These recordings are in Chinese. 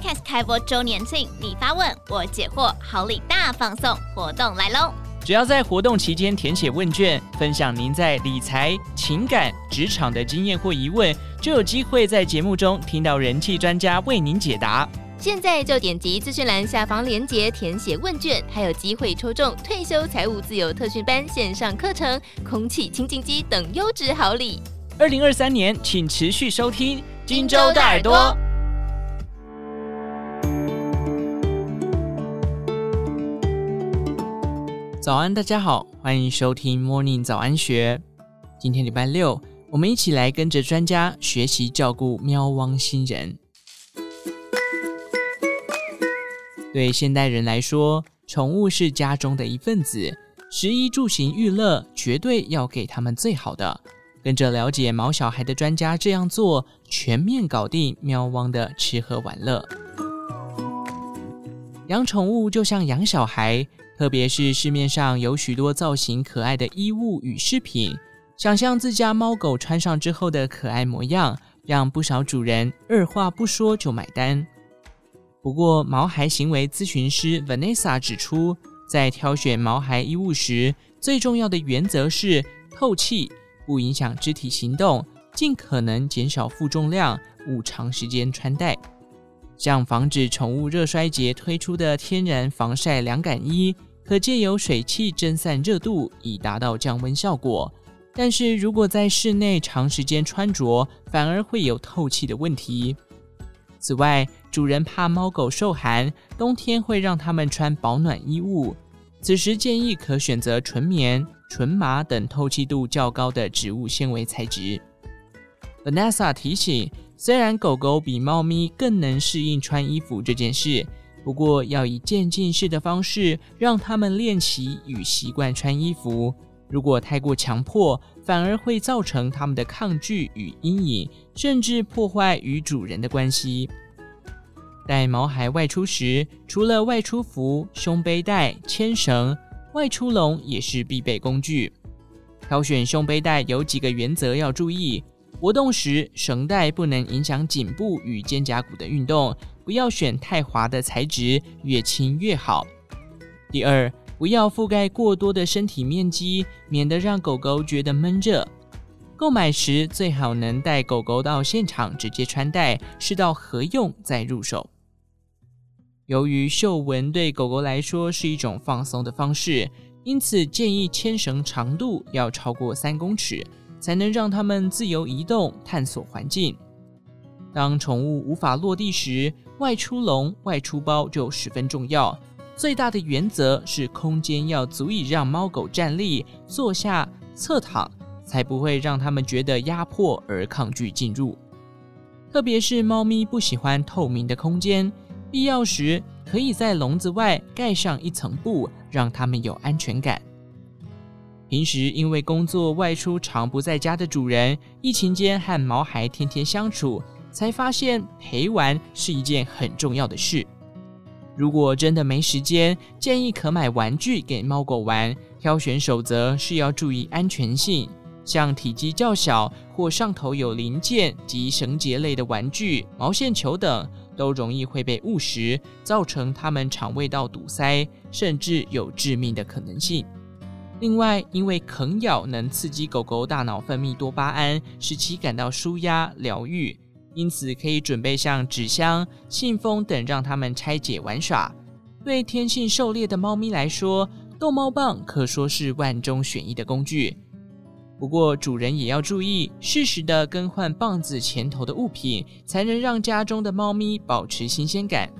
Podcast 开播周年庆，你发问我解惑，好礼大放送活动来喽！只要在活动期间填写问卷，分享您在理财、情感、职场的经验或疑问，就有机会在节目中听到人气专家为您解答。现在就点击资讯栏下方链接填写问卷，还有机会抽中退休财务自由特训班线上课程、空气清净机等优质好礼。二零二三年，请持续收听荆州大耳朵。早安，大家好，欢迎收听 Morning 早安学。今天礼拜六，我们一起来跟着专家学习照顾喵汪星人。对现代人来说，宠物是家中的一份子，食衣住行娱乐绝对要给他们最好的。跟着了解毛小孩的专家这样做，全面搞定喵汪的吃喝玩乐。养宠物就像养小孩，特别是市面上有许多造型可爱的衣物与饰品，想象自家猫狗穿上之后的可爱模样，让不少主人二话不说就买单。不过，毛孩行为咨询师 Vanessa 指出，在挑选毛孩衣物时，最重要的原则是透气，不影响肢体行动，尽可能减少负重量，勿长时间穿戴。像防止宠物热衰竭推出的天然防晒凉感衣，可借由水汽蒸散热度，以达到降温效果。但是如果在室内长时间穿着，反而会有透气的问题。此外，主人怕猫狗受寒，冬天会让它们穿保暖衣物。此时建议可选择纯棉、纯麻等透气度较高的植物纤维材质。Vanessa 提醒，虽然狗狗比猫咪更能适应穿衣服这件事，不过要以渐进式的方式让它们练习与习惯穿衣服。如果太过强迫，反而会造成它们的抗拒与阴影，甚至破坏与主人的关系。带毛孩外出时，除了外出服、胸背带、牵绳，外出笼也是必备工具。挑选胸背带有几个原则要注意：活动时绳带不能影响颈部与肩胛骨的运动，不要选太滑的材质，越轻越好。第二，不要覆盖过多的身体面积，免得让狗狗觉得闷热。购买时最好能带狗狗到现场直接穿戴，试到合用再入手。由于嗅闻对狗狗来说是一种放松的方式，因此建议牵绳长度要超过三公尺，才能让它们自由移动、探索环境。当宠物无法落地时，外出笼、外出包就十分重要。最大的原则是空间要足以让猫狗站立、坐下、侧躺，才不会让它们觉得压迫而抗拒进入。特别是猫咪不喜欢透明的空间。必要时，可以在笼子外盖上一层布，让它们有安全感。平时因为工作外出常不在家的主人，疫情间和毛孩天天相处，才发现陪玩是一件很重要的事。如果真的没时间，建议可买玩具给猫狗玩。挑选守则是要注意安全性，像体积较小或上头有零件及绳结类的玩具、毛线球等。都容易会被误食，造成它们肠胃道堵塞，甚至有致命的可能性。另外，因为啃咬能刺激狗狗大脑分泌多巴胺，使其感到舒压疗愈，因此可以准备像纸箱、信封等，让它们拆解玩耍。对天性狩猎的猫咪来说，逗猫棒可说是万中选一的工具。不过，主人也要注意，适时的更换棒子前头的物品，才能让家中的猫咪保持新鲜感。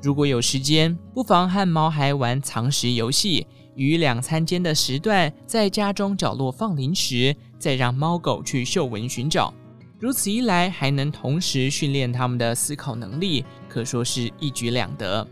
如果有时间，不妨和毛孩玩藏食游戏，于两餐间的时段，在家中角落放零食，再让猫狗去嗅闻寻找。如此一来，还能同时训练它们的思考能力，可说是一举两得。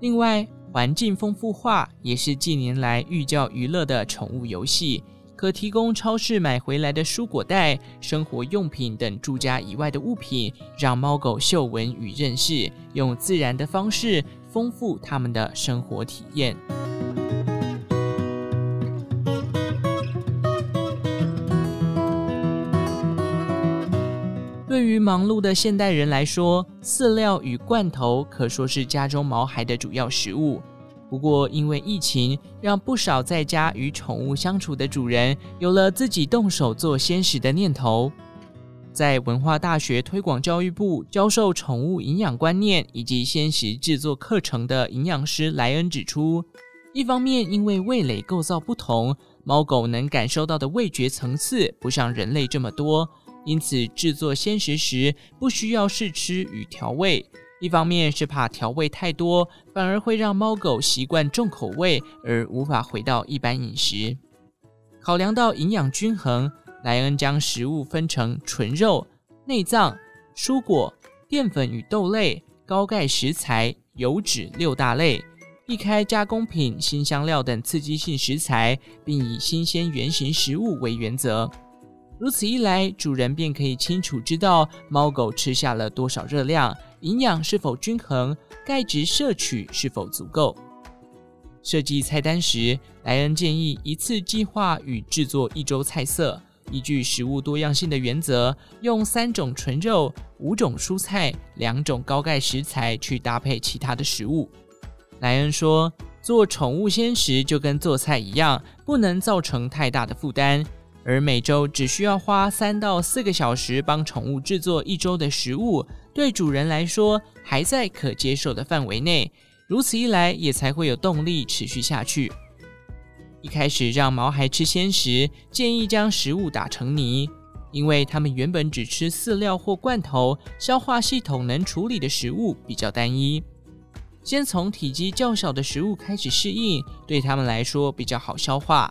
另外，环境丰富化也是近年来寓教于乐的宠物游戏。可提供超市买回来的蔬果袋、生活用品等住家以外的物品，让猫狗嗅闻与认识，用自然的方式丰富它们的生活体验。于于忙碌的现代人来说，饲料与罐头可说是家中毛孩的主要食物。不过，因为疫情，让不少在家与宠物相处的主人有了自己动手做鲜食的念头。在文化大学推广教育部教授宠物营养观念以及鲜食制作课程的营养师莱恩指出，一方面因为味蕾构造不同，猫狗能感受到的味觉层次不像人类这么多。因此，制作鲜食时不需要试吃与调味。一方面是怕调味太多，反而会让猫狗习惯重口味，而无法回到一般饮食。考量到营养均衡，莱恩将食物分成纯肉、内脏、蔬果、淀粉与豆类、高钙食材、油脂六大类，避开加工品、辛香料等刺激性食材，并以新鲜原型食物为原则。如此一来，主人便可以清楚知道猫狗吃下了多少热量，营养是否均衡，钙质摄取是否足够。设计菜单时，莱恩建议一次计划与制作一周菜色，依据食物多样性的原则，用三种纯肉、五种蔬菜、两种高钙食材去搭配其他的食物。莱恩说：“做宠物鲜食就跟做菜一样，不能造成太大的负担。”而每周只需要花三到四个小时帮宠物制作一周的食物，对主人来说还在可接受的范围内。如此一来，也才会有动力持续下去。一开始让毛孩吃鲜食，建议将食物打成泥，因为他们原本只吃饲料或罐头，消化系统能处理的食物比较单一。先从体积较小的食物开始适应，对他们来说比较好消化。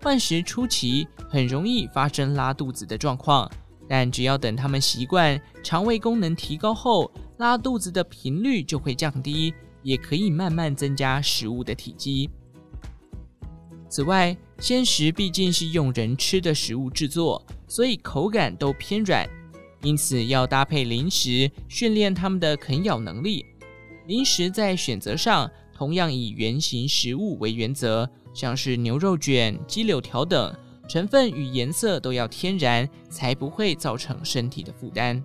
换食初期很容易发生拉肚子的状况，但只要等他们习惯，肠胃功能提高后，拉肚子的频率就会降低，也可以慢慢增加食物的体积。此外，鲜食毕竟是用人吃的食物制作，所以口感都偏软，因此要搭配零食，训练他们的啃咬能力。零食在选择上，同样以圆形食物为原则。像是牛肉卷、鸡柳条等，成分与颜色都要天然，才不会造成身体的负担。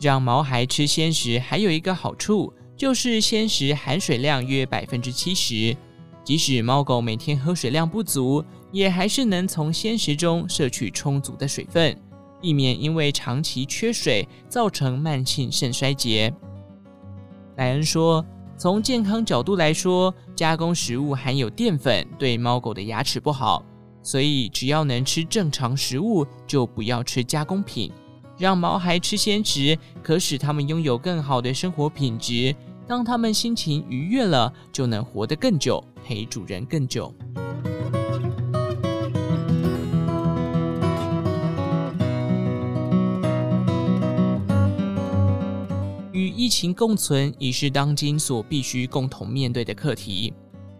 让毛孩吃鲜食还有一个好处，就是鲜食含水量约百分之七十，即使猫狗每天喝水量不足，也还是能从鲜食中摄取充足的水分，避免因为长期缺水造成慢性肾衰竭。莱恩说。从健康角度来说，加工食物含有淀粉，对猫狗的牙齿不好。所以，只要能吃正常食物，就不要吃加工品。让毛孩吃鲜食，可使他们拥有更好的生活品质。当他们心情愉悦了，就能活得更久，陪主人更久。情共存已是当今所必须共同面对的课题。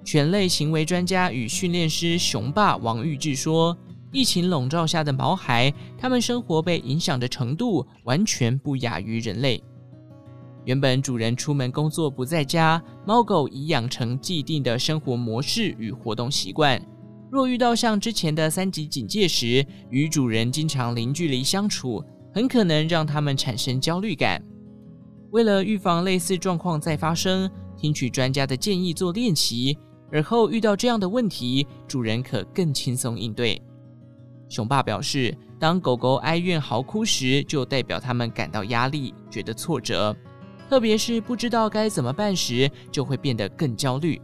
犬类行为专家与训练师熊爸王玉志说：“疫情笼罩下的毛孩，他们生活被影响的程度完全不亚于人类。原本主人出门工作不在家，猫狗已养成既定的生活模式与活动习惯。若遇到像之前的三级警戒时，与主人经常零距离相处，很可能让他们产生焦虑感。”为了预防类似状况再发生，听取专家的建议做练习，而后遇到这样的问题，主人可更轻松应对。熊爸表示，当狗狗哀怨嚎哭时，就代表他们感到压力，觉得挫折，特别是不知道该怎么办时，就会变得更焦虑。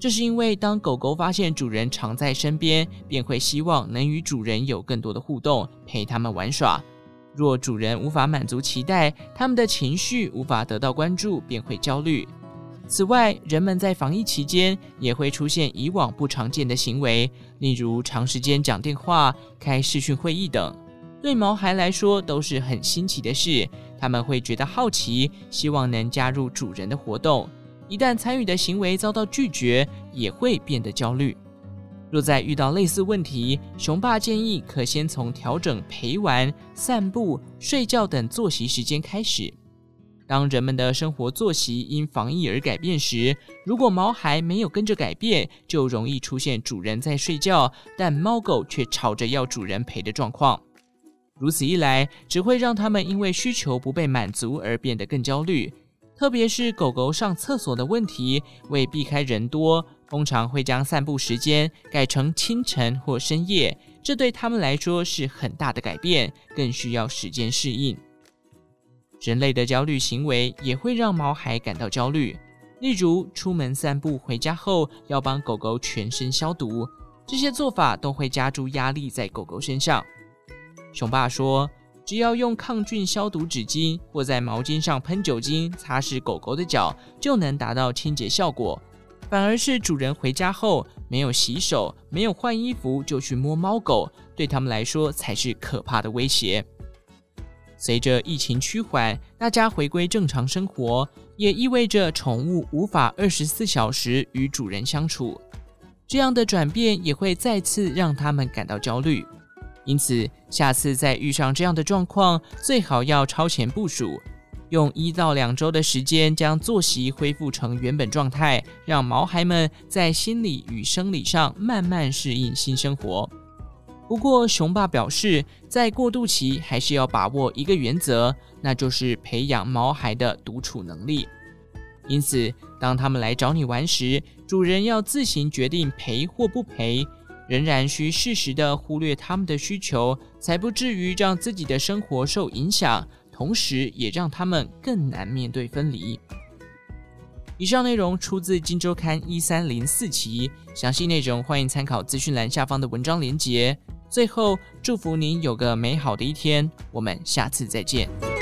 这是因为当狗狗发现主人常在身边，便会希望能与主人有更多的互动，陪他们玩耍。若主人无法满足期待，他们的情绪无法得到关注，便会焦虑。此外，人们在防疫期间也会出现以往不常见的行为，例如长时间讲电话、开视讯会议等。对毛孩来说都是很新奇的事，他们会觉得好奇，希望能加入主人的活动。一旦参与的行为遭到拒绝，也会变得焦虑。若再遇到类似问题，熊爸建议可先从调整陪玩、散步、睡觉等作息时间开始。当人们的生活作息因防疫而改变时，如果毛孩没有跟着改变，就容易出现主人在睡觉，但猫狗却吵着要主人陪的状况。如此一来，只会让他们因为需求不被满足而变得更焦虑。特别是狗狗上厕所的问题，为避开人多，通常会将散步时间改成清晨或深夜。这对他们来说是很大的改变，更需要时间适应。人类的焦虑行为也会让毛孩感到焦虑，例如出门散步回家后要帮狗狗全身消毒，这些做法都会加诸压力在狗狗身上。熊爸说，只要用抗菌消毒纸巾或在毛巾上喷酒精擦拭狗狗的脚，就能达到清洁效果。反而是主人回家后没有洗手、没有换衣服就去摸猫狗，对他们来说才是可怕的威胁。随着疫情趋缓，大家回归正常生活，也意味着宠物无法二十四小时与主人相处。这样的转变也会再次让他们感到焦虑。因此，下次再遇上这样的状况，最好要超前部署，用一到两周的时间将作息恢复成原本状态，让毛孩们在心理与生理上慢慢适应新生活。不过，熊爸表示，在过渡期还是要把握一个原则，那就是培养毛孩的独处能力。因此，当他们来找你玩时，主人要自行决定陪或不陪。仍然需适时的忽略他们的需求，才不至于让自己的生活受影响，同时也让他们更难面对分离。以上内容出自《金周刊》一三零四期，详细内容欢迎参考资讯栏下方的文章连结。最后，祝福您有个美好的一天，我们下次再见。